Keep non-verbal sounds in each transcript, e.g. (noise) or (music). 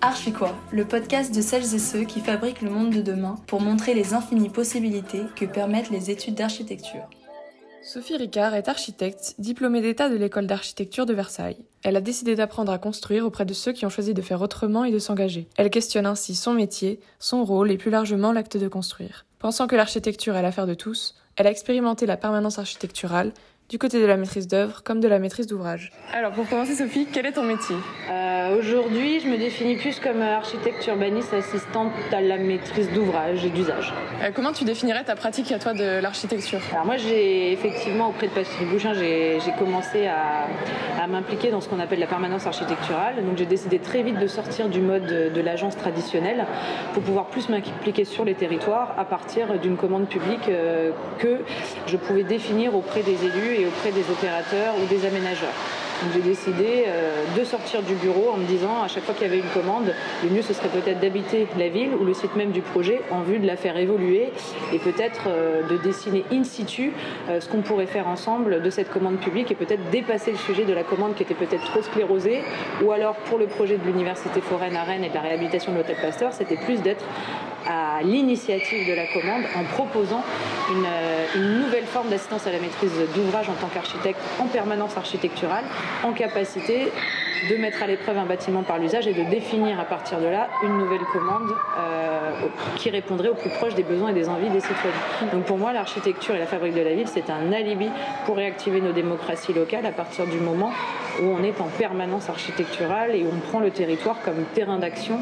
Archie-quoi, le podcast de celles et ceux qui fabriquent le monde de demain pour montrer les infinies possibilités que permettent les études d'architecture. Sophie Ricard est architecte, diplômée d'État de l'école d'architecture de Versailles. Elle a décidé d'apprendre à construire auprès de ceux qui ont choisi de faire autrement et de s'engager. Elle questionne ainsi son métier, son rôle et plus largement l'acte de construire. Pensant que l'architecture est l'affaire de tous, elle a expérimenté la permanence architecturale, du côté de la maîtrise d'œuvre comme de la maîtrise d'ouvrage. Alors pour commencer Sophie, quel est ton métier? Euh, Aujourd'hui, je me définis plus comme architecte urbaniste assistante à la maîtrise d'ouvrage et d'usage. Euh, comment tu définirais ta pratique à toi de l'architecture? Alors moi, j'ai effectivement auprès de Patrick Bouchin, j'ai commencé à, m'impliquer dans ce qu'on appelle la permanence architecturale. Donc j'ai décidé très vite de sortir du mode de, l'agence traditionnelle pour pouvoir plus m'impliquer sur les territoires à partir d'une commande publique euh, que je pouvais définir auprès des élus et auprès des opérateurs ou des aménageurs. J'ai décidé euh, de sortir du bureau en me disant à chaque fois qu'il y avait une commande, le mieux ce serait peut-être d'habiter la ville ou le site même du projet en vue de la faire évoluer et peut-être euh, de dessiner in situ euh, ce qu'on pourrait faire ensemble de cette commande publique et peut-être dépasser le sujet de la commande qui était peut-être trop sclérosée. Ou alors pour le projet de l'université foraine à Rennes et de la réhabilitation de l'hôtel Pasteur, c'était plus d'être à l'initiative de la commande en proposant une nouvelle forme d'assistance à la maîtrise d'ouvrage en tant qu'architecte en permanence architecturale, en capacité de mettre à l'épreuve un bâtiment par l'usage et de définir à partir de là une nouvelle commande euh, qui répondrait au plus proche des besoins et des envies des citoyens. Donc pour moi, l'architecture et la fabrique de la ville, c'est un alibi pour réactiver nos démocraties locales à partir du moment où on est en permanence architecturale et où on prend le territoire comme terrain d'action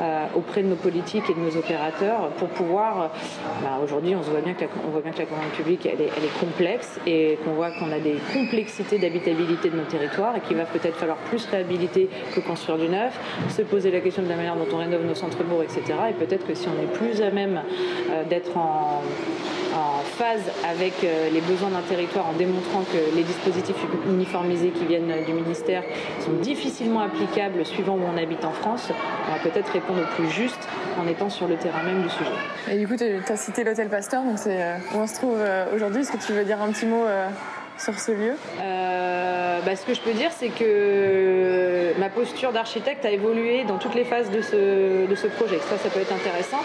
euh, auprès de nos politiques et de nos opérateurs pour pouvoir. Euh, bah, aujourd'hui, on, voit bien que la, voit bien que la commande publique, elle est, est complexe et qu'on voit qu'on a des complexités d'habitabilité de nos territoires et qu'il va peut-être falloir plus réhabiliter que construire du neuf, se poser la question de la manière dont on rénove nos centres-bourgs, etc. Et peut-être que si on est plus à même euh, d'être en en phase avec euh, les besoins d'un territoire en démontrant que les dispositifs uniformisés qui viennent du ministère sont difficilement applicables suivant où on habite en France, on va peut-être répondre au plus juste en étant sur le terrain même du sujet. Et du coup, tu as cité l'hôtel Pasteur, donc c'est euh, où on se trouve euh, aujourd'hui. Est-ce que tu veux dire un petit mot sur ce lieu? Bah, Ce que je peux dire, c'est que ma posture d'architecte a évolué dans toutes les phases de ce, de ce projet. Ça, ça peut être intéressant.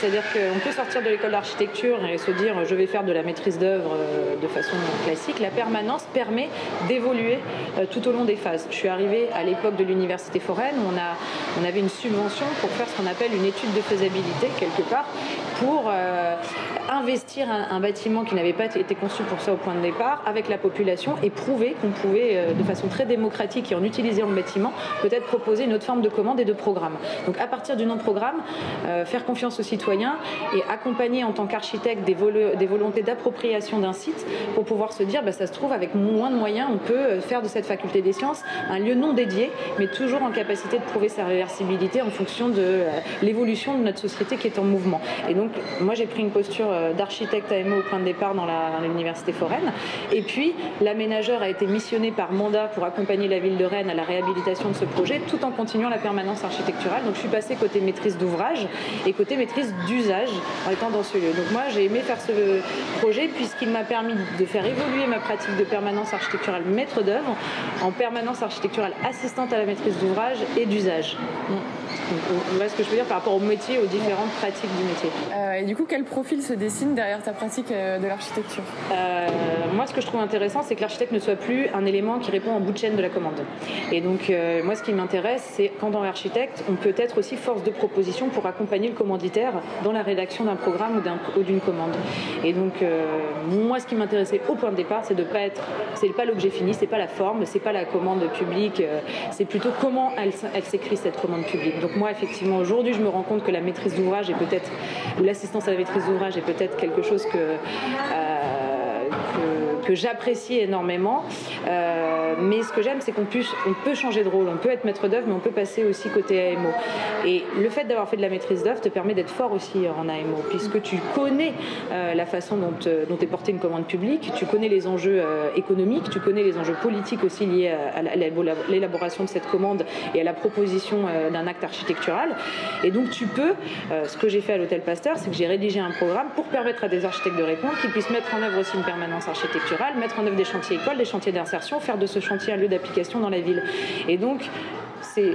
C'est-à-dire qu'on peut sortir de l'école d'architecture et se dire je vais faire de la maîtrise d'œuvre euh, de façon classique. La permanence permet d'évoluer euh, tout au long des phases. Je suis arrivée à l'époque de l'université foraine où on, avait une subvention pour faire ce qu'on appelle une étude de faisabilité quelque part pour euh, investir un, bâtiment qui n'avait pas été conçu pour ça au point de départ avec la population et prouver qu'on pouvait de façon très démocratique et en utilisant le bâtiment peut-être proposer une autre forme de commande et de programme. Donc à partir du non-programme, faire confiance aux citoyens et accompagner en tant qu'architecte des, volontés d'appropriation d'un site pour pouvoir se dire, bah, ça se trouve, avec moins de moyens, on peut euh, faire de cette faculté des sciences un lieu non dédié, mais toujours en capacité de prouver sa réversibilité en fonction de euh, l'évolution de notre société qui est en mouvement. Et donc, moi, j'ai pris une posture euh, d'architecte AMO au point de départ dans l'université foraine. Et puis, l'aménageur a été missionné par mandat pour accompagner la ville de Rennes à la réhabilitation de ce projet, tout en continuant la permanence architecturale. Donc, je suis passée côté maîtrise d'ouvrage et côté maîtrise d'usage en étant dans ce lieu. Donc moi, j'ai aimé faire ce projet puisqu'il m'a permis de faire évoluer ma pratique de permanence architecturale maître d'œuvre en permanence architecturale assistante à la maîtrise d'ouvrage et d'usage. On voit ce que je veux dire par rapport au métier, aux différentes pratiques du métier. Euh, et du coup, quel profil se dessine derrière ta pratique euh, de l'architecture? Euh, Moi, ce que je trouve intéressant, c'est que l'architecte ne soit plus un élément qui répond en bout de chaîne de la commande. Et donc, moi, ce qui m'intéresse, c'est quand dans l'architecte, on peut être aussi force de proposition pour accompagner le commanditaire dans la rédaction d'un programme ou d'une commande. Et donc, moi, ce qui m'intéressait au point de départ, c'est de pas être, c'est pas l'objet fini, c'est pas la forme, c'est pas la commande publique, c'est plutôt comment elle, elle s'écrit cette commande publique. Donc moi, effectivement, aujourd'hui, je me rends compte que la maîtrise d'ouvrage est peut-être, ou l'assistance à la maîtrise d'ouvrage est peut-être quelque chose que, euh, que j'apprécie énormément. Euh, mais ce que j'aime, c'est qu'on on peut changer de rôle, on peut être maître d'œuvre, mais on peut passer aussi côté AMO. Et le fait d'avoir fait de la maîtrise d'œuvre te permet d'être fort aussi en AMO, puisque tu connais euh, la façon euh, dont est portée une commande publique, tu connais les enjeux économiques, tu connais les enjeux politiques aussi liés à, l'élaboration de cette commande et à la proposition d'un acte architectural. Et donc tu peux, ce que j'ai fait à l'hôtel Pasteur, c'est que j'ai rédigé un programme pour permettre à des architectes de répondre, qu'ils puissent mettre en œuvre aussi une permanence architecturale mettre en œuvre des chantiers écoles, des chantiers d'insertion, faire de ce chantier un lieu d'application dans la ville. Et donc, c'est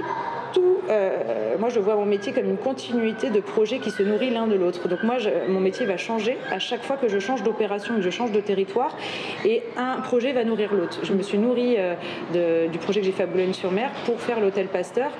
tout, euh, moi je vois mon métier comme une continuité de projets qui se nourrit l'un de l'autre. Donc moi, mon métier va changer à chaque fois que je change d'opération, que je change de territoire, et un projet va nourrir l'autre. Je me suis nourrie euh, du projet que j'ai fait à Boulogne-sur-Mer pour faire l'hôtel Pasteur,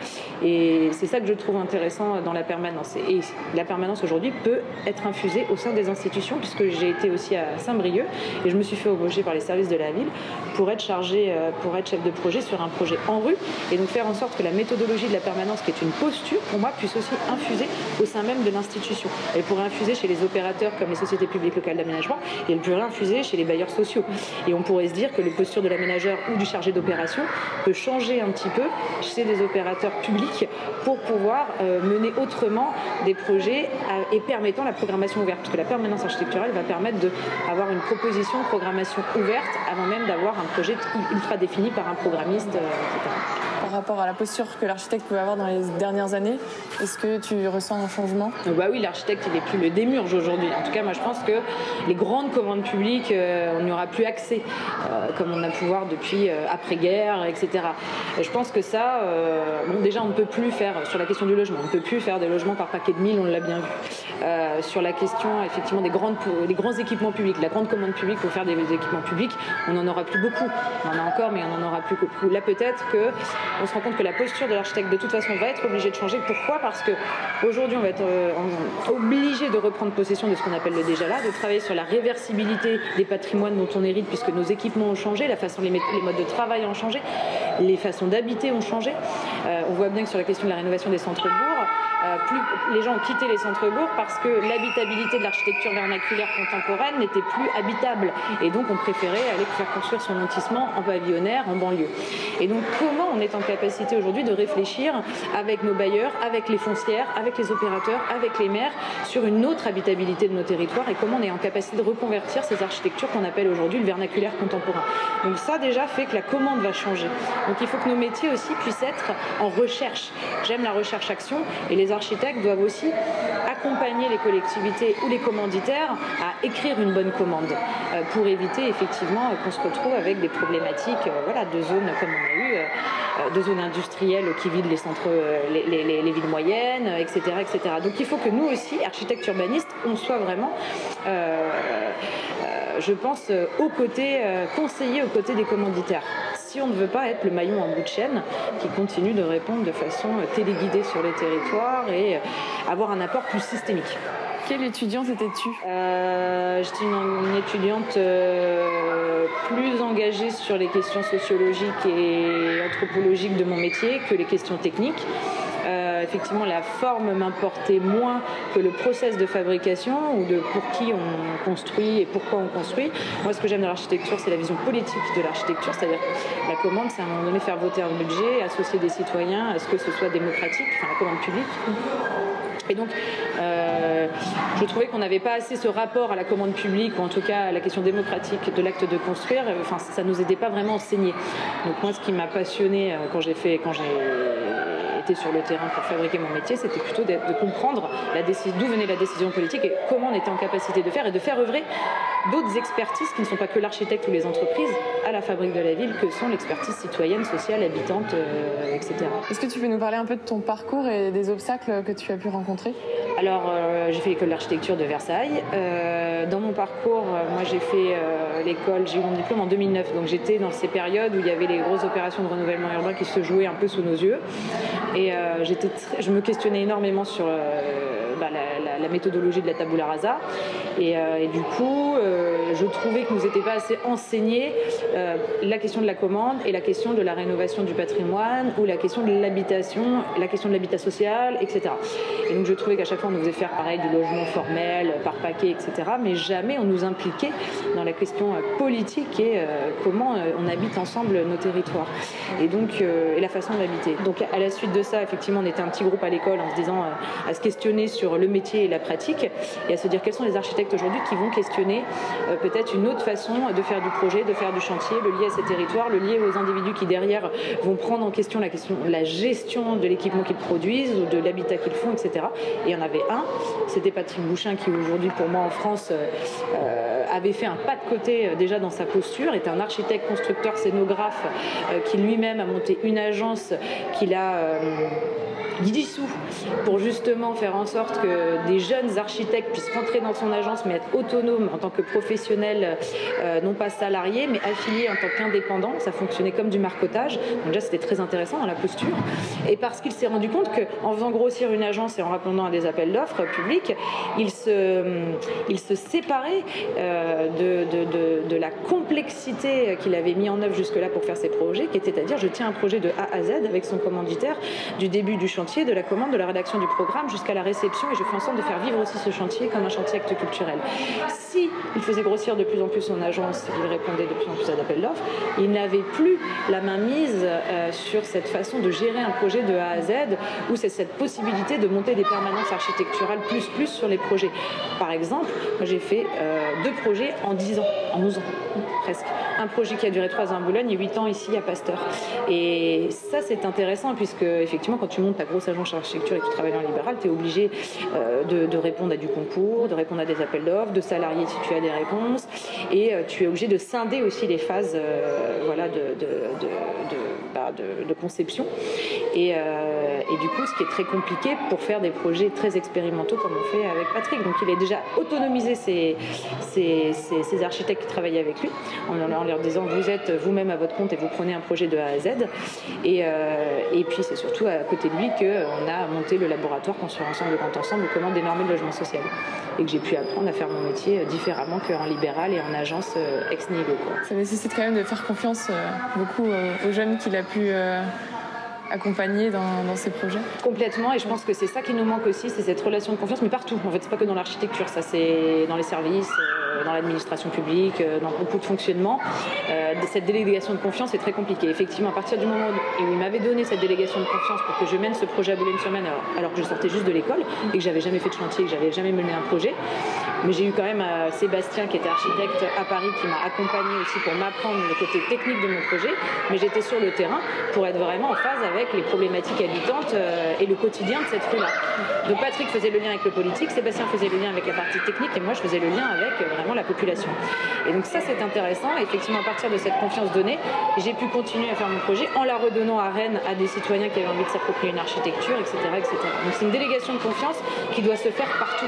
et c'est ça que je trouve intéressant dans la permanence. Et la permanence aujourd'hui peut être infusée au sein des institutions, puisque j'ai été aussi à Saint-Brieuc, et je me suis fait embaucher par les services de la ville pour être chargé, euh, pour être chef de projet sur un projet en rue, et donc faire en sorte que la méthodologie de la permanence, qui est une posture, pour moi, puisse aussi infuser au sein même de l'institution. Elle pourrait infuser chez les opérateurs comme les sociétés publiques locales d'aménagement, et elle pourrait infuser chez les bailleurs sociaux. Et on pourrait se dire que les postures de l'aménageur ou du chargé d'opération peut changer un petit peu chez des opérateurs publics pour pouvoir euh, mener autrement des projets euh, et permettant la programmation ouverte. Parce que la permanence architecturale va permettre d'avoir une proposition de programmation ouverte avant même d'avoir un projet ultra défini par un programmiste, etc. Par rapport à la posture que l'architecte pouvait avoir dans les dernières années Est-ce que tu ressens un changement? Bah oui, l'architecte, il n'est plus le démurge aujourd'hui. En tout cas, moi, je pense que les grandes commandes publiques, euh, on n'y aura plus accès, euh, comme on a pu voir depuis euh, après-guerre, etc. je pense que ça, bon, déjà, on ne peut plus faire, sur la question du logement, on ne peut plus faire des logements par paquet de mille, on l'a bien vu. sur la question, effectivement, des, grandes, des grands équipements publics, la grande commande publique pour faire des équipements publics, on n'en aura plus beaucoup. On en a encore, mais on n'en aura plus beaucoup. Là, peut-être que on se rend compte que la posture de l'architecte de toute façon va être obligée de changer. Pourquoi? Parce que aujourd'hui on va être euh, obligé de reprendre possession de ce qu'on appelle le déjà là, de travailler sur la réversibilité des patrimoines dont on hérite puisque nos équipements ont changé, la façon les, modes de travail ont changé, les façons d'habiter ont changé. Euh, on voit bien que sur la question de la rénovation des centres-bourgs, euh, plus, les gens ont quitté les centres-bourgs parce que l'habitabilité de l'architecture vernaculaire contemporaine n'était plus habitable. Et donc, on préférait aller faire construire son lotissement en pavillonnaire, en banlieue. Et donc, comment on est en capacité aujourd'hui de réfléchir avec nos bailleurs, avec les foncières, avec les opérateurs, avec les maires, sur une autre habitabilité de nos territoires et comment on est en capacité de reconvertir ces architectures qu'on appelle aujourd'hui le vernaculaire contemporain. Donc, ça, déjà, fait que la commande va changer. Donc, il faut que nos métiers aussi puissent être en recherche. J'aime la recherche-action et les architectes doivent aussi accompagner les collectivités ou les commanditaires à écrire une bonne commande euh, pour éviter effectivement qu'on se retrouve avec des problématiques euh, voilà, de zones comme on a eu euh, de zones industrielles qui vident les centres, les, villes moyennes, etc., etc. Donc il faut que nous aussi, architectes urbanistes, on soit vraiment, je pense, aux côtés, conseillers aux côtés des commanditaires si on ne veut pas être le maillon en bout de chaîne qui continue de répondre de façon téléguidée sur les territoires et avoir un apport plus systémique. Quelle étudiante étais-tu euh, J'étais une, étudiante euh, plus engagée sur les questions sociologiques et anthropologiques de mon métier que les questions techniques. Euh, effectivement, la forme m'importait moins que le process de fabrication ou de pour qui on construit et pourquoi on construit. Moi, ce que j'aime dans l'architecture, c'est la vision politique de l'architecture, c'est-à-dire la commande, c'est à un moment donné faire voter un budget, associer des citoyens à ce que ce soit démocratique, enfin la commande publique. Et donc, euh, je trouvais qu'on n'avait pas assez ce rapport à la commande publique, ou en tout cas à la question démocratique de l'acte de construire. Enfin, ça nous aidait pas vraiment enseigné. Donc moi, ce qui m'a passionné euh, quand j'ai fait, quand j'ai sur le terrain pour fabriquer mon métier, c'était plutôt de, comprendre d'où venait la décision politique et comment on était en capacité de faire et de faire œuvrer d'autres expertises qui ne sont pas que l'architecte ou les entreprises à la fabrique de la ville, que sont l'expertise citoyenne, sociale, habitante, euh, etc. Est-ce que tu peux nous parler un peu de ton parcours et des obstacles que tu as pu rencontrer? Alors, euh, j'ai fait l'école d'architecture de Versailles. Euh, dans mon parcours, moi j'ai fait l'école, j'ai eu mon diplôme en 2009, donc j'étais dans ces périodes où il y avait les grosses opérations de renouvellement urbain qui se jouaient un peu sous nos yeux. Et j'étais je me questionnais énormément sur bah, la, méthodologie de la tabula rasa. Et, et du coup, euh, je trouvais que nous n'était pas assez enseigné euh, la question de la commande et la question de la rénovation du patrimoine ou la question de l'habitation, la question de l'habitat social, etc. Et donc je trouvais qu'à chaque fois on nous faisait faire pareil du logement formel, par paquet, etc. Mais jamais on nous impliquait dans la question euh, politique et comment on habite ensemble nos territoires. Et donc et la façon d'habiter. Donc à la suite de ça, effectivement, on était un petit groupe à l'école en se disant à se questionner sur le métier et la pratique et à se dire quels sont les architectes aujourd'hui qui vont questionner euh, peut-être une autre façon de faire du projet, de faire du chantier, le lier à ces territoires, le lier aux individus qui derrière vont prendre en question la, question, la gestion de l'équipement qu'ils produisent ou de l'habitat qu'ils font, etc. Et il y en avait un, c'était Patrick Bouchin qui aujourd'hui pour moi en France euh, avait fait un pas de côté euh, déjà dans sa posture, était un architecte, constructeur, scénographe euh, qui lui-même a monté une agence qu'il a dissous pour justement faire en sorte que des jeunes architectes puissent rentrer dans son agence mais être autonomes en tant que professionnels, euh, non pas salariés mais affiliés en tant qu'indépendants. Ça fonctionnait comme du marcotage. Donc déjà c'était très intéressant dans la posture. Et parce qu'il s'est rendu compte qu'en faisant grossir une agence et en répondant à des appels d'offres publics, il se, il se séparait euh, de, de, la complexité qu'il avait mis en œuvre jusque-là pour faire ses projets, qui était à dire je tiens un projet de A à Z avec son commanditaire du début du chantier de la commande, de la rédaction du programme jusqu'à la réception et je fais en sorte de faire vivre aussi ce chantier comme un chantier acte culturel. Si il faisait grossir de plus en plus son agence, il répondait de plus en plus à d'appels d'offres, il n'avait plus la main mise euh, sur cette façon de gérer un projet de A à Z où c'est cette possibilité de monter des permanences architecturales plus plus sur les projets. Par exemple, j'ai fait euh, deux projets en 10 ans, en 12 ans presque. Un projet qui a duré 3 ans à Boulogne et 8 ans ici à Pasteur. Et ça c'est intéressant puisque effectivement quand tu montes ta grosse agence d'architecture et qui travaille en libéral, tu es obligé euh, de, répondre à du concours, de répondre à des appels d'offres, de salarier si tu as des réponses, et euh, tu es obligé de scinder aussi les phases euh, voilà, de, de, bah, conception. Et, et, du coup, ce qui est très compliqué pour faire des projets très expérimentaux comme on fait avec Patrick. Donc il a déjà autonomisé ses, ses, architectes qui travaillent avec lui, en, leur disant vous êtes vous-même à votre compte et vous prenez un projet de A à Z. Et, et puis c'est surtout à côté de lui que on a monté le laboratoire Construire ensemble, Grand ensemble, comment dénormer le logement social. Et que j'ai pu apprendre à faire mon métier différemment qu'en libéral et en agence euh, ex nihilo. Ça nécessite quand même de faire confiance euh, beaucoup euh, aux jeunes qu'il a pu accompagner dans, ces projets Complètement, et je pense que c'est ça qui nous manque aussi, c'est cette relation de confiance, mais partout. En fait, c'est pas que dans l'architecture, ça c'est dans les services, dans l'administration publique, dans beaucoup de fonctionnements. cette délégation de confiance est très compliquée. Effectivement, à partir du moment où il m'avait donné cette délégation de confiance pour que je mène ce projet à Boulogne-sur-Mer, alors, que je sortais juste de l'école et que j'avais jamais fait de chantier, que j'avais jamais mené un projet, mais j'ai eu quand même euh, Sébastien qui était architecte à Paris qui m'a accompagné aussi pour m'apprendre le côté technique de mon projet. Mais j'étais sur le terrain pour être vraiment en phase avec les problématiques habitantes euh, et le quotidien de cette rue-là. Donc Patrick faisait le lien avec le politique, Sébastien faisait le lien avec la partie technique et moi je faisais le lien avec euh, la population. Et donc ça c'est intéressant. Et effectivement à partir de cette confiance donnée, j'ai pu continuer à faire mon projet en la redonnant à Rennes à des citoyens qui avaient envie de s'approprier une architecture, etc. etc. Donc c'est une délégation de confiance qui doit se faire partout,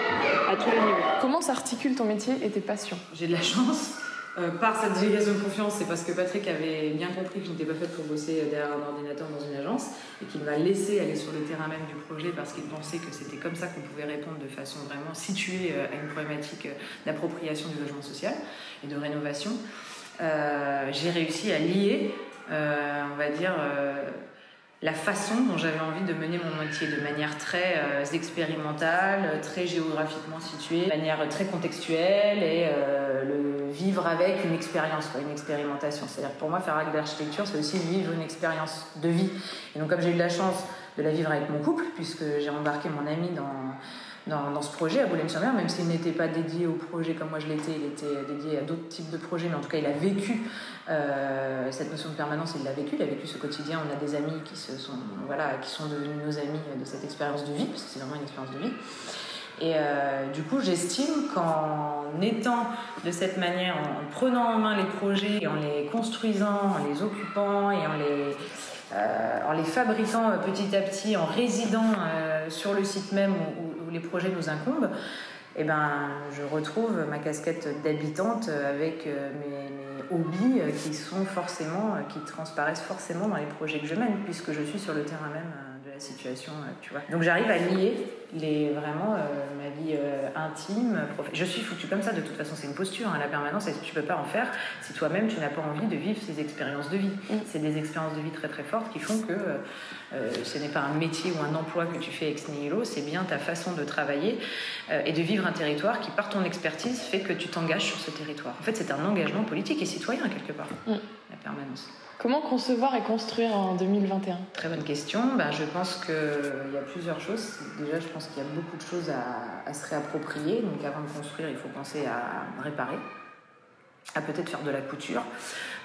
à tous les niveaux. Comment s'articule ton métier et tes passions? J'ai de la chance. Euh, par cette délégation de confiance, c'est parce que Patrick avait bien compris que je n'étais pas faite pour bosser derrière un ordinateur dans une agence et qu'il m'a laissé aller sur le terrain même du projet parce qu'il pensait que c'était comme ça qu'on pouvait répondre de façon vraiment située euh, à une problématique euh, d'appropriation du logement social et de rénovation. J'ai réussi à lier, on va dire, la façon dont j'avais envie de mener mon métier de manière très euh, expérimentale, très géographiquement située, de manière très contextuelle et euh, le vivre avec une expérience, une expérimentation. C'est-à-dire pour moi, faire acte d'architecture, c'est aussi vivre une expérience de vie. Et donc comme j'ai eu la chance de la vivre avec mon couple, puisque j'ai embarqué mon ami dans dans, ce projet à Boulogne-sur-Mer, même s'il n'était pas dédié au projet comme moi je l'étais, il était dédié à d'autres types de projets, mais en tout cas il a vécu euh, cette notion de permanence, il l'a vécu, il a vécu ce quotidien. On a des amis qui, se sont, voilà, qui sont devenus nos amis de cette expérience de vie, parce que c'est vraiment une expérience de vie. Et euh, du coup, j'estime qu'en étant de cette manière, en prenant en main les projets, en les construisant, en les occupant et en les, euh, en les fabriquant petit à petit, en résidant sur le site même où, les projets nous incombent, eh ben, je retrouve ma casquette d'habitante avec euh, mes, hobbies euh, qui sont forcément, euh, qui transparaissent forcément dans les projets que je mène, puisque je suis sur le terrain même de la situation, tu vois. Donc j'arrive à lier les, vraiment ma vie intime, je suis foutue comme ça, de toute façon c'est une posture, hein, la permanence, et tu peux pas en faire si toi-même tu n'as pas envie de vivre ces expériences de vie. Mm. C'est des expériences de vie très très fortes qui font que euh, ce n'est pas un métier ou un emploi que tu fais ex nihilo, c'est bien ta façon de travailler euh, et de vivre un territoire qui, par ton expertise, fait que tu t'engages sur ce territoire. En fait, c'est un engagement politique et citoyen, quelque part, mm. la permanence. Comment concevoir et construire en 2021 Très bonne question. Ben, je pense qu'il y a plusieurs choses. Déjà, je pense qu'il y a beaucoup de choses à, se réapproprier. Donc, avant de construire, il faut penser à réparer. à peut-être faire de la couture,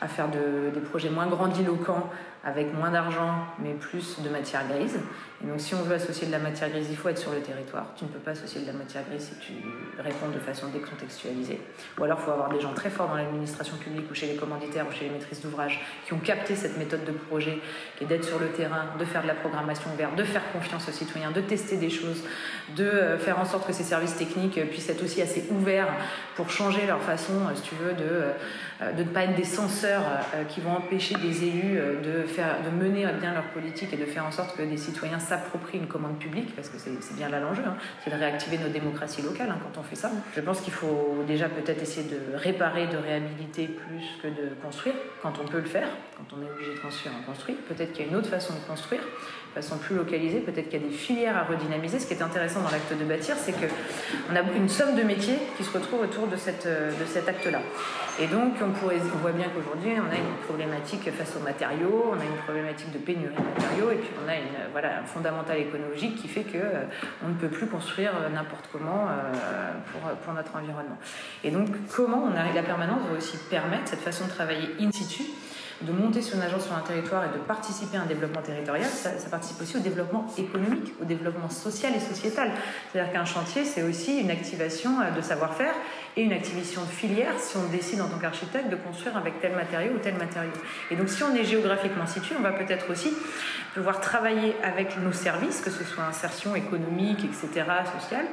à faire des projets moins grandiloquents avec moins d'argent mais plus de matière grise. Et donc si on veut associer de la matière grise, il faut être sur le territoire. Tu ne peux pas associer de la matière grise si tu réponds de façon décontextualisée. Ou alors il faut avoir des gens très forts dans l'administration publique ou chez les commanditaires ou chez les maîtrises d'ouvrage qui ont capté cette méthode de projet qui est d'être sur le terrain, de faire de la programmation ouverte, de faire confiance aux citoyens, de tester des choses, de euh, faire en sorte que ces services techniques puissent être aussi assez ouverts pour changer leur façon, euh, si tu veux, de, euh, de ne pas être des censeurs qui vont empêcher des élus de, faire, de mener bien leur politique et de faire en sorte que des citoyens s'approprient une commande publique, parce que c'est bien là l'enjeu, hein. c'est de réactiver nos démocraties locales hein, quand on fait ça. Je pense qu'il faut déjà peut-être essayer de réparer, de réhabiliter plus que de construire, quand on peut le faire, quand on est obligé de construire, on construit. Peut-être qu'il y a une autre façon de construire, de façon plus localisée, peut-être qu'il y a des filières à redynamiser. Ce qui est intéressant dans l'acte de bâtir, c'est qu'on a une somme de métiers qui se retrouvent autour de, de cet acte-là. Et donc, on, voit bien qu'aujourd'hui, on a une problématique face aux matériaux, on a une problématique de pénurie de matériaux, et puis on a une, voilà, un fondamental écologique qui fait que euh, on ne peut plus construire euh, n'importe comment euh, pour, pour, notre environnement. Et donc, comment on arrive, la permanence va aussi permettre cette façon de travailler in situ de monter une agence sur un territoire et de participer à un développement territorial, ça, participe aussi au développement économique, au développement social et sociétal. C'est-à-dire qu'un chantier, c'est aussi une activation euh, de savoir-faire et une activation de filière si on décide en tant qu'architecte de construire avec tel matériau ou tel matériau. Et donc si on est géographiquement situé, on va peut-être aussi pouvoir travailler avec nos services, que ce soit insertion économique, etc., sociale,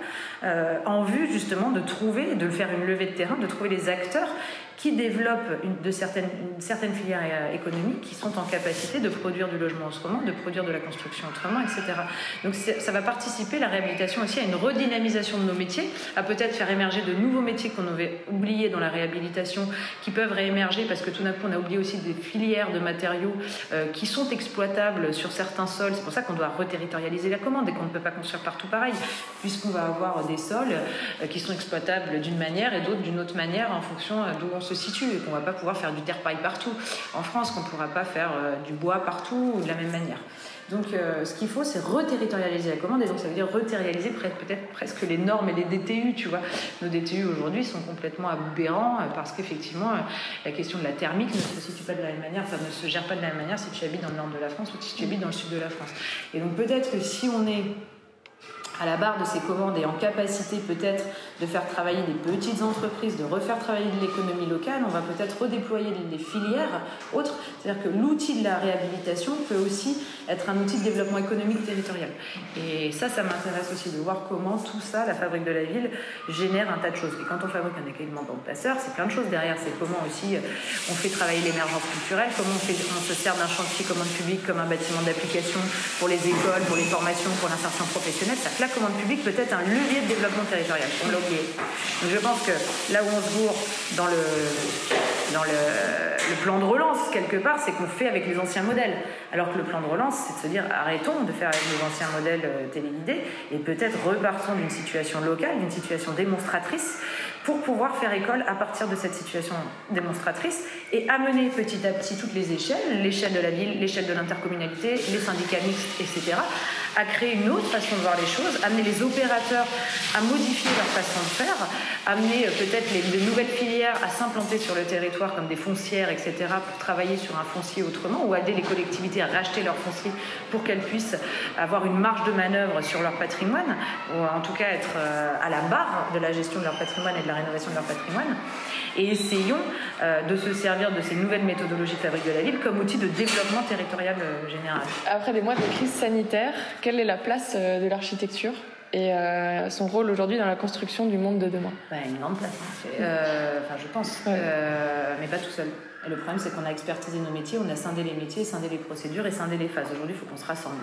euh, en vue justement de trouver, de faire une levée de terrain, de trouver les acteurs qui développent une, de certaines, une certaine filière euh, économique qui sont en capacité de produire du logement autrement, de produire de la construction autrement, etc. Donc ça va participer, la réhabilitation aussi, à une redynamisation de nos métiers, à peut-être faire émerger de nouveaux métiers qu'on avait oubliés dans la réhabilitation, qui peuvent réémerger parce que tout d'un coup on a oublié aussi des filières de matériaux euh, qui sont exploitables sur certains sols. C'est pour ça qu'on doit reterritorialiser la commande et qu'on ne peut pas construire partout pareil, puisqu'on va avoir des sols euh, qui sont exploitables d'une manière et d'autres d'une autre manière en fonction d'où on se situe et qu'on va pas pouvoir faire du terre-paille partout. En France, qu'on ne pourra pas faire euh, du bois partout de la même manière. Donc, euh, ce qu'il faut, c'est reterritorialiser la commande, et donc ça veut dire reterritorialiser peut-être presque les normes et les DTU, tu vois. Nos DTU aujourd'hui sont complètement aberrants euh, parce qu'effectivement, la question de la thermique ne se situe pas de la même manière, ça ne se gère pas de la même manière si tu habites dans le nord de la France ou si tu habites dans le sud de la France. Et donc, peut-être que si on est à la barre de ces commandes et en capacité peut-être de faire travailler des petites entreprises, de refaire travailler de l'économie locale, on va peut-être redéployer des filières autres. C'est-à-dire que l'outil de la réhabilitation peut aussi être un outil de développement économique territorial. Et ça, ça m'intéresse aussi de voir comment tout ça, la fabrique de la ville, génère un tas de choses. Et quand on fabrique un accueillement de passeur, c'est plein de choses derrière. C'est comment aussi euh, on fait travailler l'émergence culturelle, comment on, se sert d'un chantier commande publique comme un bâtiment d'application pour les écoles, pour les formations, pour l'insertion professionnelle. Ça la commande publique peut être un levier de développement territorial. Je pense que là où on se bourre dans le plan de relance, quelque part, c'est qu'on fait avec les anciens modèles. Alors que le plan de relance, c'est de se dire arrêtons de faire avec nos anciens modèles euh, téléguidés et peut-être repartons d'une situation locale, d'une situation démonstratrice pour pouvoir faire école à partir de cette situation démonstratrice et amener petit à petit toutes les échelles, l'échelle de la ville, l'échelle de l'intercommunalité, les syndicats mixtes, etc., à créer une autre façon de voir les choses, amener les opérateurs à modifier leur façon de faire, amener euh, peut-être les, nouvelles filières à s'implanter sur le territoire comme des foncières, etc., pour travailler sur un foncier autrement, ou aider les collectivités à racheter leur foncier pour qu'elles puissent avoir une marge de manœuvre sur leur patrimoine, ou en tout cas être euh, à la barre de la gestion de leur patrimoine et de la rénovation de leur patrimoine. Et essayons euh, de se servir de ces nouvelles méthodologies de fabrique de la ville comme outil de développement territorial général. Après des mois de crise sanitaire, quelle est la place de l'architecture et euh, son rôle aujourd'hui dans la construction du monde de demain? Bah, Une grande place, hein. euh, enfin, je pense, euh, mais pas tout seul. Et le problème, c'est qu'on a expertisé nos métiers, on a scindé les métiers, scindé les procédures et scindé les phases. Aujourd'hui, il faut qu'on se rassemble.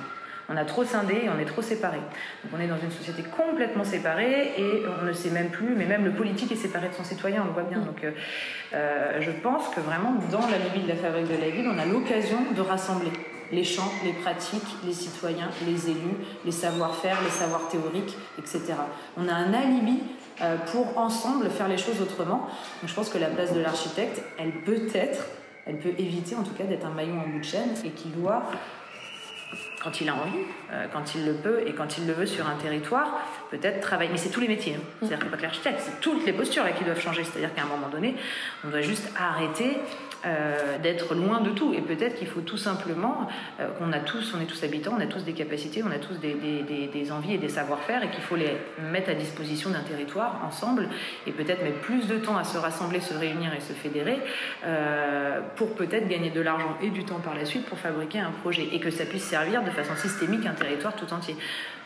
On a trop scindé et on est trop séparés. Donc on est dans une société complètement séparée et on ne sait même plus, mais même le politique est séparé de son citoyen, on le voit bien. Donc je pense que vraiment, dans la limite de la fabrique de la ville, on a l'occasion de rassembler les champs, les pratiques, les citoyens, les élus, les savoir-faire, les savoirs théoriques, etc. On a un alibi euh, pour ensemble faire les choses autrement. Donc je pense que la place de l'architecte, elle peut être, elle peut éviter en tout cas d'être un maillon en bout de chaîne et qui doit quand il a envie, euh, quand il le peut et quand il le veut sur un territoire, peut-être travailler. Mais c'est tous les métiers. Hein. C'est-à-dire pas que l'architecte, c'est toutes les postures là qui doivent changer. C'est-à-dire qu'à un moment donné, on doit juste arrêter euh, d'être loin de tout. Et peut-être qu'il faut tout simplement euh, qu'on a tous, on est tous habitants, on a tous des capacités, on a tous des, envies et des savoir-faire et qu'il faut les mettre à disposition d'un territoire ensemble et peut-être mettre plus de temps à se rassembler, se réunir et se fédérer pour peut-être gagner de l'argent et du temps par la suite pour fabriquer un projet et que ça puisse servir de façon systémique un territoire tout entier.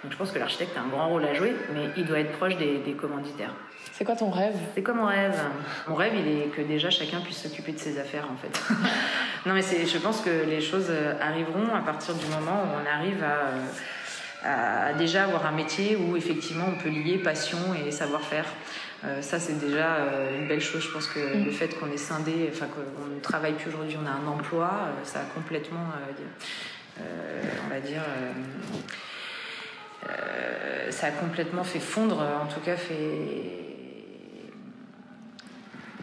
Donc je pense que l'architecte a un grand rôle à jouer, mais il doit être proche des, commanditaires. C'est quoi ton rêve? C'est quoi mon rêve? Mon rêve, il est que déjà chacun puisse s'occuper de ses affaires, en fait. (laughs) non, mais je pense que les choses arriveront à partir du moment où on arrive à, à déjà avoir un métier où effectivement on peut lier passion et savoir-faire. Euh, ça, c'est déjà euh, une belle chose. Je pense que mm. le fait qu'on est scindé, enfin qu'on ne travaille plus aujourd'hui, on a un emploi, euh, ça a complètement euh, on va dire, euh, euh, ça a complètement fait fondre, en tout cas fait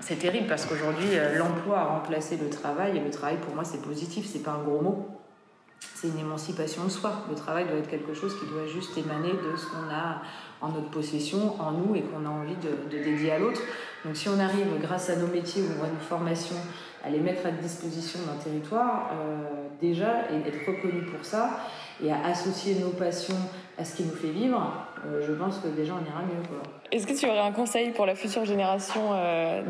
c'est terrible parce qu'aujourd'hui, l'emploi a remplacé le travail et le travail pour moi c'est positif, c'est pas un gros mot. C'est une émancipation de soi. Le travail doit être quelque chose qui doit juste émaner de ce qu'on a en notre possession, en nous et qu'on a envie de, dédier à l'autre. Donc si on arrive grâce à nos métiers ou à nos formations à les mettre à disposition d'un territoire, euh, déjà, et être reconnu pour ça, et à associer nos passions à ce qui nous fait vivre, euh, je pense que déjà on ira mieux. Est-ce que tu aurais un conseil pour la future génération euh,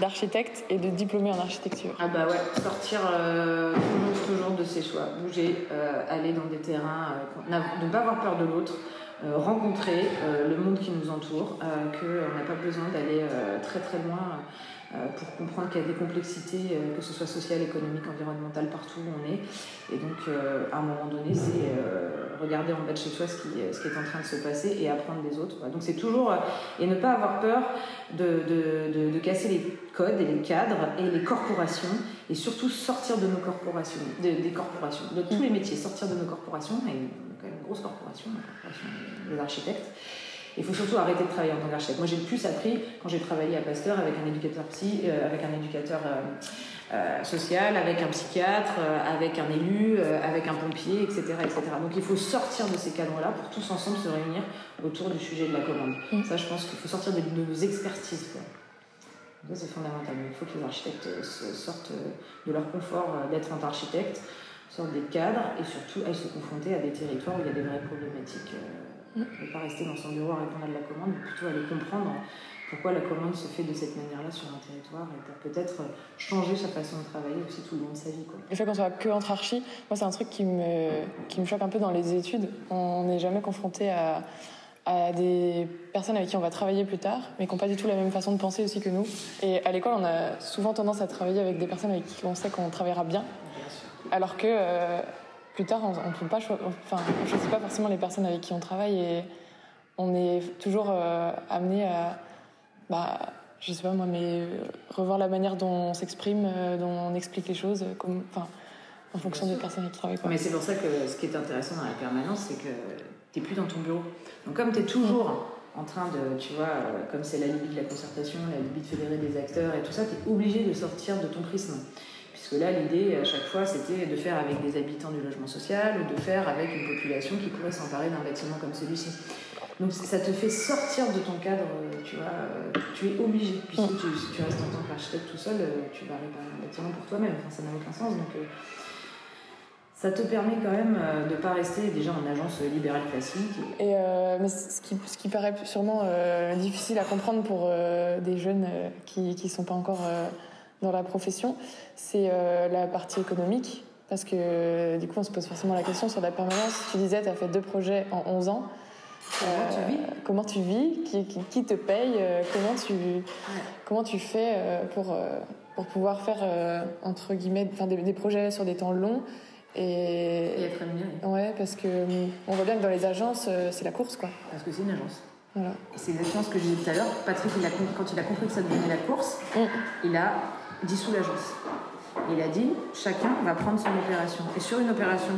d'architectes et de diplômés en architecture? Ah bah ouais, sortir euh, toujours de ses choix, bouger, aller dans des terrains, ne pas avoir peur de l'autre, rencontrer le monde qui nous entoure, qu'on n'a pas besoin d'aller très très loin euh, pour comprendre qu'il y a des complexités, euh, que ce soit sociales, économiques, environnementales, partout où on est. Et donc, euh, à un moment donné, c'est regarder en bas de chez soi ce qui, ce qui, est en train de se passer et apprendre des autres. Donc, c'est toujours. et ne pas avoir peur de, de, de, casser les codes et les cadres et les corporations, et surtout sortir de nos corporations, des corporations, de tous les métiers, sortir de nos corporations, et quand même une grosse corporation, la corporation des architectes. Il faut surtout arrêter de travailler en tant qu'architecte. Moi, j'ai le plus appris quand j'ai travaillé à Pasteur avec un éducateur psy, euh, avec un éducateur euh, euh, social, avec un psychiatre, avec un élu, avec un pompier, etc., etc. Donc, il faut sortir de ces cadres-là pour tous ensemble se réunir autour du sujet de la commande. Mm. Ça, je pense qu'il faut sortir de, nos expertises. Ça, c'est fondamental. Il faut que les architectes sortent de leur confort d'être architecte, sortent des cadres et surtout aillent se confronter à des territoires où il y a des vraies problématiques. Ne pas rester dans son bureau à répondre à de la commande, mais plutôt aller comprendre pourquoi la commande se fait de cette manière-là sur un territoire et pour peut-être changer sa façon de travailler aussi tout le long de sa vie. Quoi. Le fait qu'on soit que entre archi, moi c'est un truc qui me, qui me choque un peu dans les études. On n'est jamais confronté à, à des personnes avec qui on va travailler plus tard, mais qui n'ont pas du tout la même façon de penser aussi que nous. Et à l'école, on a souvent tendance à travailler avec des personnes avec qui on sait qu'on travaillera bien, alors que euh, plus tard, on ne pas enfin, on choisit pas forcément les personnes avec qui on travaille et on est toujours euh, amené à, bah, je sais pas moi, mais revoir la manière dont on s'exprime, euh, dont on explique les choses, comme, enfin, en fonction des personnes avec qui on travaille. Mais c'est pour ça que ce qui est intéressant dans la permanence, c'est que tu n'es plus dans ton bureau. Donc comme tu es toujours en train de, tu vois, euh, comme c'est la limite de la concertation, la limite de fédérer des acteurs et tout ça, tu es obligé de sortir de ton prisme. Puisque là, l'idée, à chaque fois, c'était de faire avec des habitants du logement social ou de faire avec une population qui pourrait s'emparer d'un bâtiment comme celui-ci. Donc ça te fait sortir de ton cadre, tu vois, euh, tu es obligé, puisque tu, si tu restes en tant qu'architecte tout seul, euh, tu vas réparer un bâtiment pour toi-même, enfin, ça n'a aucun sens. Donc euh, ça te permet quand même de ne pas rester déjà en agence libérale classique. Et mais ce qui, ce qui paraît sûrement difficile à comprendre pour des jeunes qui ne sont pas encore dans la profession, c'est euh, la partie économique. Parce que du coup, on se pose forcément la question sur la permanence. Tu disais, tu as fait deux projets en 11 ans. Comment tu vis? euh, Comment tu vis? Qui, qui, te paye? Euh, comment, tu, comment tu fais pour, pour pouvoir faire, entre guillemets, enfin, des, projets sur des temps longs et, et être rémunéré. Ouais, parce que on voit bien que dans les agences, c'est la course, quoi. Parce que c'est une agence. Voilà. C'est exactement ce que je disais tout à l'heure. Patrick, il a, quand il a compris que ça devenait la course, mm. il a dissout l'agence. Il a dit chacun va prendre son opération. Et sur une opération,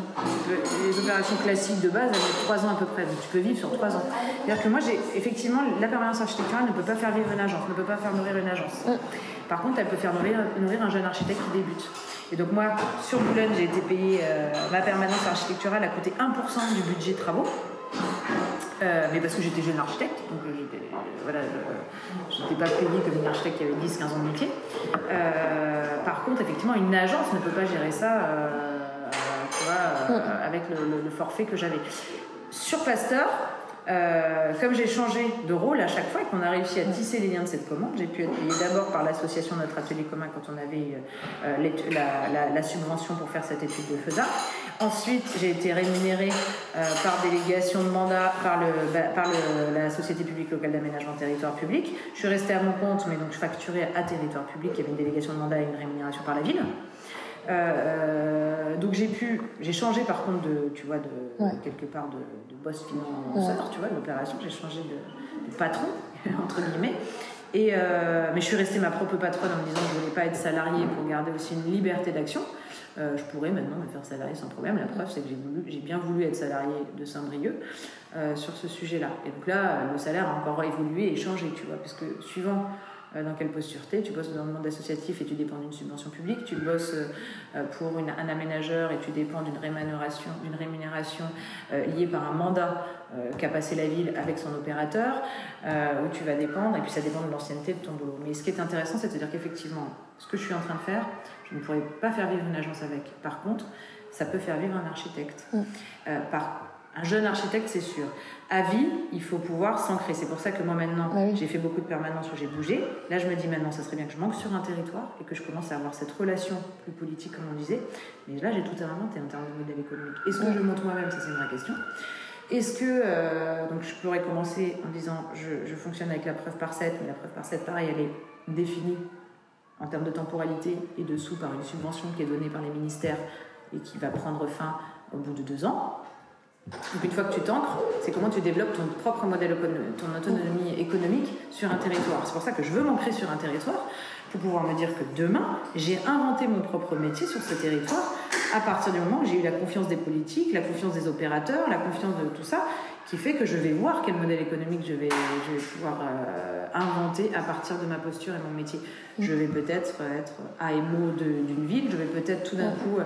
les opérations classiques de base, elles mettent trois ans à peu près. Donc tu peux vivre sur trois ans. C'est-à-dire que moi, j'ai effectivement, la permanence architecturale ne peut pas faire vivre une agence, ne peut pas faire nourrir une agence. Par contre, elle peut faire nourrir, nourrir un jeune architecte qui débute. Et donc moi, sur Boulogne, j'ai été payée, ma permanence architecturale a coûté 1% du budget travaux. Euh, mais parce que j'étais jeune architecte, donc euh, j'étais euh, voilà, pas payée comme une architecte qui avait 10-15 ans de métier. par contre, effectivement, une agence ne peut pas gérer ça avec le, forfait que j'avais. Sur Pasteur, comme j'ai changé de rôle à chaque fois et qu'on a réussi à tisser les liens de cette commande, j'ai pu être payée d'abord par l'association Notre Atelier Commun quand on avait euh, la, subvention pour faire cette étude de FESA. Ensuite, j'ai été rémunérée euh, par délégation de mandat par, le, bah, par le, la Société publique locale d'aménagement territoire public. Je suis restée à mon compte, mais donc je facturais à territoire public. Il y avait une délégation de mandat et une rémunération par la ville. Euh, donc j'ai pu, j'ai changé par contre de, tu vois, de quelque part de, de boss financeur, tu vois, de l'opération. J'ai changé de, patron (laughs) entre guillemets. Et euh, mais je suis restée ma propre patronne en me disant que je voulais pas être salariée pour garder aussi une liberté d'action. Euh, je pourrais maintenant me faire salarié sans problème. La preuve, c'est que j'ai, bien voulu être salarié de Saint-Brieuc sur ce sujet-là. Et donc là, le salaire a encore évolué et changé, tu vois, parce que suivant euh, dans quelle posture tu es. Tu bosses dans le monde associatif et tu dépends d'une subvention publique. Tu bosses euh, pour un aménageur et tu dépends d'une rémunération, euh, liée par un mandat qu'a passé la ville avec son opérateur, où tu vas dépendre. Et puis ça dépend de l'ancienneté de ton boulot. Mais ce qui est intéressant, c'est de dire qu'effectivement, ce que je suis en train de faire, je ne pourrais pas faire vivre une agence avec. Par contre, ça peut faire vivre un architecte. Mm. par un jeune architecte, c'est sûr. À vie, il faut pouvoir s'ancrer. C'est pour ça que moi maintenant, bah j'ai fait beaucoup de permanence où j'ai bougé. Là, je me dis maintenant, ça serait bien que je manque sur un territoire et que je commence à avoir cette relation plus politique, comme on disait. Mais là, j'ai tout inventé en termes de modèle économique. Est-ce que je monte moi-même? Ça, c'est une vraie question. Est-ce que, euh, donc je pourrais commencer en disant, je, je, fonctionne avec la preuve par 7, mais la preuve par 7, pareil, elle est définie en termes de temporalité et de sous par une subvention qui est donnée par les ministères et qui va prendre fin au bout de deux ans. Donc une fois que tu t'ancres, c'est comment tu développes ton propre modèle, ton autonomie économique sur un territoire. C'est pour ça que je veux m'ancrer sur un territoire pour pouvoir me dire que demain, j'ai inventé mon propre métier sur ce territoire à partir du moment où j'ai eu la confiance des politiques, la confiance des opérateurs, la confiance de tout ça, qui fait que je vais voir quel modèle économique je vais, je vais pouvoir euh, inventer à partir de ma posture et mon métier. Je vais peut-être être AMO d'une ville, je vais peut-être tout d'un coup euh,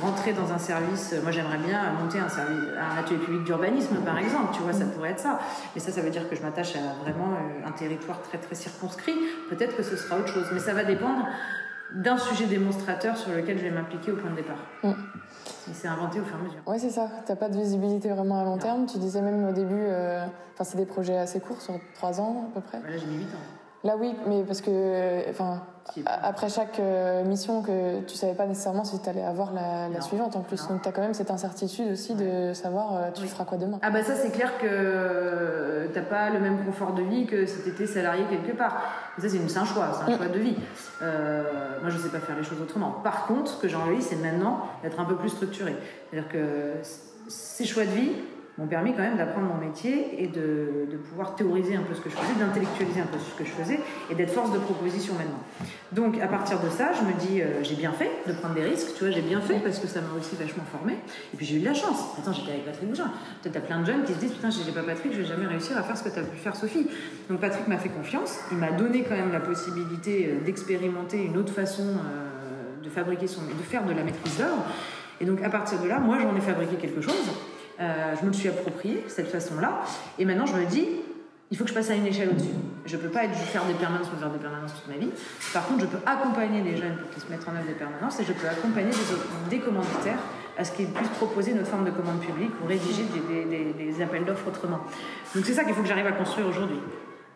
rentrer dans un service. Moi, j'aimerais bien monter un, service, un atelier public d'urbanisme, par exemple. Tu vois, ça pourrait être ça. Mais ça, ça veut dire que je m'attache à vraiment euh, un territoire très très circonscrit. Peut-être que ce sera autre chose, mais ça va dépendre d'un sujet démonstrateur sur lequel je vais m'impliquer au point de départ. Mm. Et c'est inventé au fur et à mesure. Oui, c'est ça. Tu n'as pas de visibilité vraiment à long terme. Tu disais même au début, euh, enfin, c'est des projets assez courts, sur 3 ans à peu près. Bah là, j'ai mis 8 ans. Là, oui, mais parce que, enfin, après chaque euh, mission que tu savais pas nécessairement si tu allais avoir la, suivante en plus. Donc tu as quand même cette incertitude aussi de savoir euh, tu feras quoi demain. Ah bah ça c'est clair que t'as pas le même confort de vie que si tu étais salarié quelque part. ça c'est un choix, c'est un mm. choix de vie. Euh, moi je sais pas faire les choses autrement. Par contre, ce que j'ai envie c'est maintenant d'être un peu plus structuré. C'est-à-dire que ces choix de vie, m'ont permis quand même d'apprendre mon métier et de, pouvoir théoriser un peu ce que je faisais, d'intellectualiser un peu ce que je faisais et d'être force de proposition maintenant. Donc à partir de ça, je me dis euh, j'ai bien fait de prendre des risques, tu vois, j'ai bien fait parce que ça m'a aussi vachement formé. Et puis j'ai eu de la chance. Attends, j'étais avec Patrick Bougin. Peut-être t'as plein de jeunes qui se disent putain, j'ai pas Patrick, je vais jamais réussir à faire ce que tu as pu faire Sophie. Donc Patrick m'a fait confiance, il m'a donné quand même la possibilité euh, d'expérimenter une autre façon euh, de fabriquer son, de faire de la maîtrise d'œuvre. Et donc à partir de là, moi j'en ai fabriqué quelque chose. Euh, je me le suis approprié cette façon-là. Et maintenant, je me dis, il faut que je passe à une échelle au-dessus. Je ne peux pas être, faire des permanences pour faire des permanences toute ma vie. Par contre, je peux accompagner les jeunes pour qu'ils se mettent en œuvre des permanences et je peux accompagner des, des commanditaires à ce qu'ils puissent proposer notre forme de commande publique ou rédiger des, appels d'offres autrement. Donc c'est ça qu'il faut que j'arrive à construire aujourd'hui.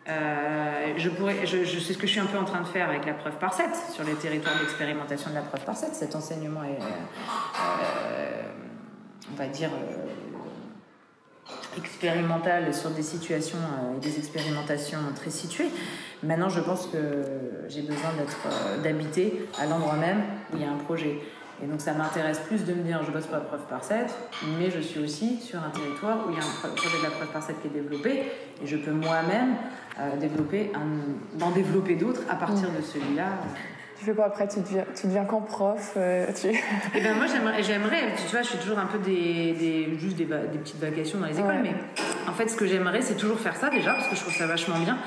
Euh, je, pourrais, je, ce que je suis un peu en train de faire avec la preuve par 7 sur les territoires d'expérimentation de la preuve par 7. Cet enseignement est, euh, on va dire, expérimentale sur des situations euh, et des expérimentations très situées. Maintenant, je pense que j'ai besoin d'être, euh, d'habiter à l'endroit même où il y a un projet. Et donc, ça m'intéresse plus de me dire, je bosse pas preuve par 7, mais je suis aussi sur un territoire où il y a un projet de la preuve par 7 qui est développé, et je peux moi-même euh, développer un, d'en développer d'autres à partir de celui-là. Tu fais quoi après? Tu deviens, tu deviens quand prof euh, tu... Eh ben moi j'aimerais, tu vois, je fais toujours un peu des, des juste des, des, petites vacations dans les écoles, mais en fait ce que j'aimerais c'est toujours faire ça déjà parce que je trouve ça vachement bien.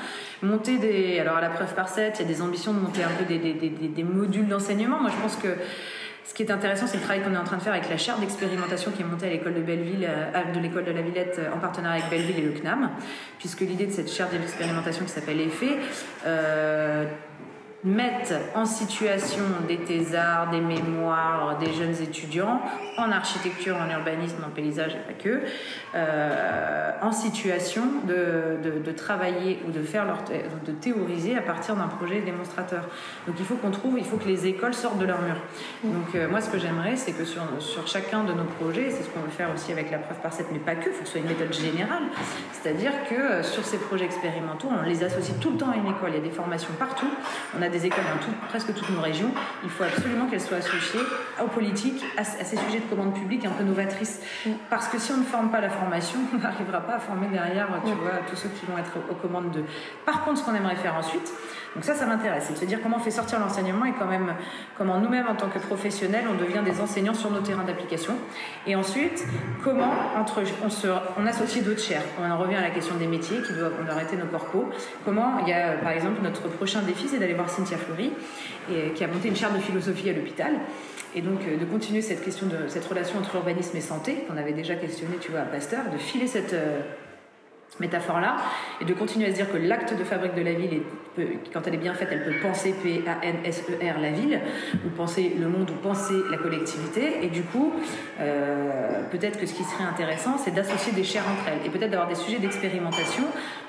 Monter des, alors à la preuve par 7, il y a des ambitions de monter un peu des, modules d'enseignement. Moi je pense que ce qui est intéressant, c'est le travail qu'on est en train de faire avec la chaire d'expérimentation qui est montée à l'école de Belleville, euh, de l'école de la Villette, euh, en partenariat avec Belleville et le CNAM, puisque l'idée de cette chaire d'expérimentation qui s'appelle EFFE, euh, mettent en situation des thésards, des mémoires, des jeunes étudiants en architecture, en urbanisme, en paysage et pas que, euh, en situation de, de, de, travailler ou de faire leur de théoriser à partir d'un projet démonstrateur. Donc il faut qu'on trouve, il faut que les écoles sortent de leur mur. Donc euh, moi ce que j'aimerais, c'est que sur, sur chacun de nos projets, c'est ce qu'on veut faire aussi avec la preuve par 7, mais pas que, il faut que ce soit une méthode générale. C'est-à-dire que euh, sur ces projets expérimentaux, on les associe tout le temps à une école. Il y a des formations partout. On a des écoles dans tout, presque toutes nos régions. Il faut absolument qu'elles soient associées aux politiques, à, à ces sujets de commande publique un peu novatrices. Parce que si on ne forme pas la formation, (laughs) on n'arrivera pas à former derrière, tu vois, tous ceux qui vont être aux commandes de. Par contre, ce qu'on aimerait faire ensuite, donc ça, ça m'intéresse, c'est de se dire comment on fait sortir l'enseignement et quand même comment nous-mêmes, en tant que professionnels, on devient des enseignants sur nos terrains d'application. Et ensuite, comment entre, on, associe d'autres chaires. On en revient à la question des métiers qui doivent arrêter nos corpos. Comment, il y a par exemple notre prochain défi, c'est d'aller voir Cynthia Fleury, qui a monté une chaire de philosophie à l'hôpital. Et donc de continuer cette question de cette relation entre urbanisme et santé qu'on avait déjà questionné, tu vois, à Pasteur, de filer cette métaphore-là, et de continuer à se dire que l'acte de fabrique de la ville, quand elle est bien faite, elle peut penser P-A-N-S-E-R la ville, ou penser le monde, ou penser la collectivité, et du coup, euh, peut-être que ce qui serait intéressant, c'est d'associer des chaires entre elles, et peut-être d'avoir des sujets d'expérimentation,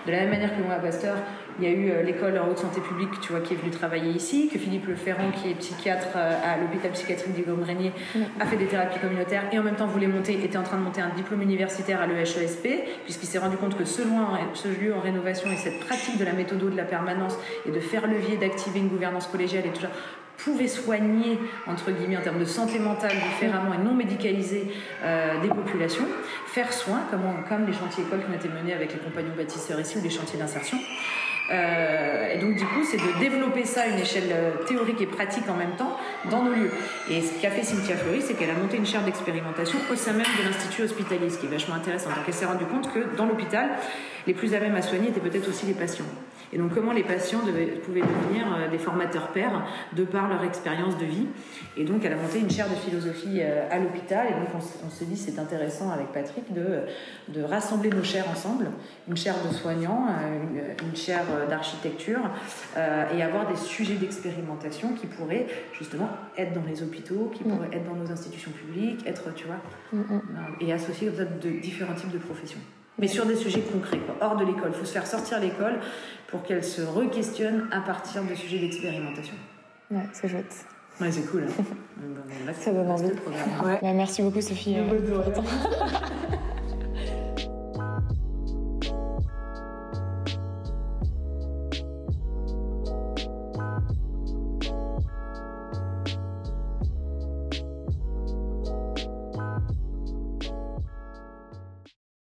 de la même manière que moi Pasteur, il y a eu l'école en haute santé publique, tu vois, qui est venu travailler ici, que Philippe Leferrand, qui est psychiatre à l'hôpital psychiatrique du Régnier, a fait des thérapies communautaires et en même temps voulait monter, était en train de monter un diplôme universitaire à l'EHESP, puisqu'il s'est rendu compte que ce, loin, ce lieu en rénovation et cette pratique de la méthode de la permanence et de faire levier, d'activer une gouvernance collégiale et tout ça, pouvait soigner, entre guillemets, en termes de santé mentale différemment et non médicalisée euh, des populations, faire soin, comme, comme les chantiers écoles qui ont été menés avec les compagnons bâtisseurs ici ou les chantiers d'insertion. Euh, et donc du coup, c'est de développer ça à une échelle théorique et pratique en même temps dans nos lieux. Et ce qu'a fait Cynthia Fleury, c'est qu'elle a monté une chaire d'expérimentation au sein même de l'institut hospitalier, ce qui est vachement intéressant. Donc elle s'est rendue compte que dans l'hôpital, les plus à même à soigner étaient peut-être aussi les patients. Et donc comment les patients devaient, pouvaient devenir des formateurs pairs de par leur expérience de vie. Et donc elle a monté une chaire de philosophie à l'hôpital. Et donc on, on s'est dit c'est intéressant avec Patrick de, de rassembler nos chaires ensemble, une chaire de soignants, une, une chaire d'architecture, euh, et avoir des sujets d'expérimentation qui pourraient justement être dans les hôpitaux, qui pourraient être dans nos institutions publiques, être, tu vois, mm -hmm. et associer comme ça de différents types de professions mais sur des sujets concrets, quoi, hors de l'école. Il faut se faire sortir l'école pour qu'elle se re-questionne à partir de sujets d'expérimentation. Ouais, c'est chouette. Ouais, c'est cool. Hein. (laughs) Ça donne envie. Ouais. Bah, merci beaucoup, Sophie. Euh, (laughs) (laughs)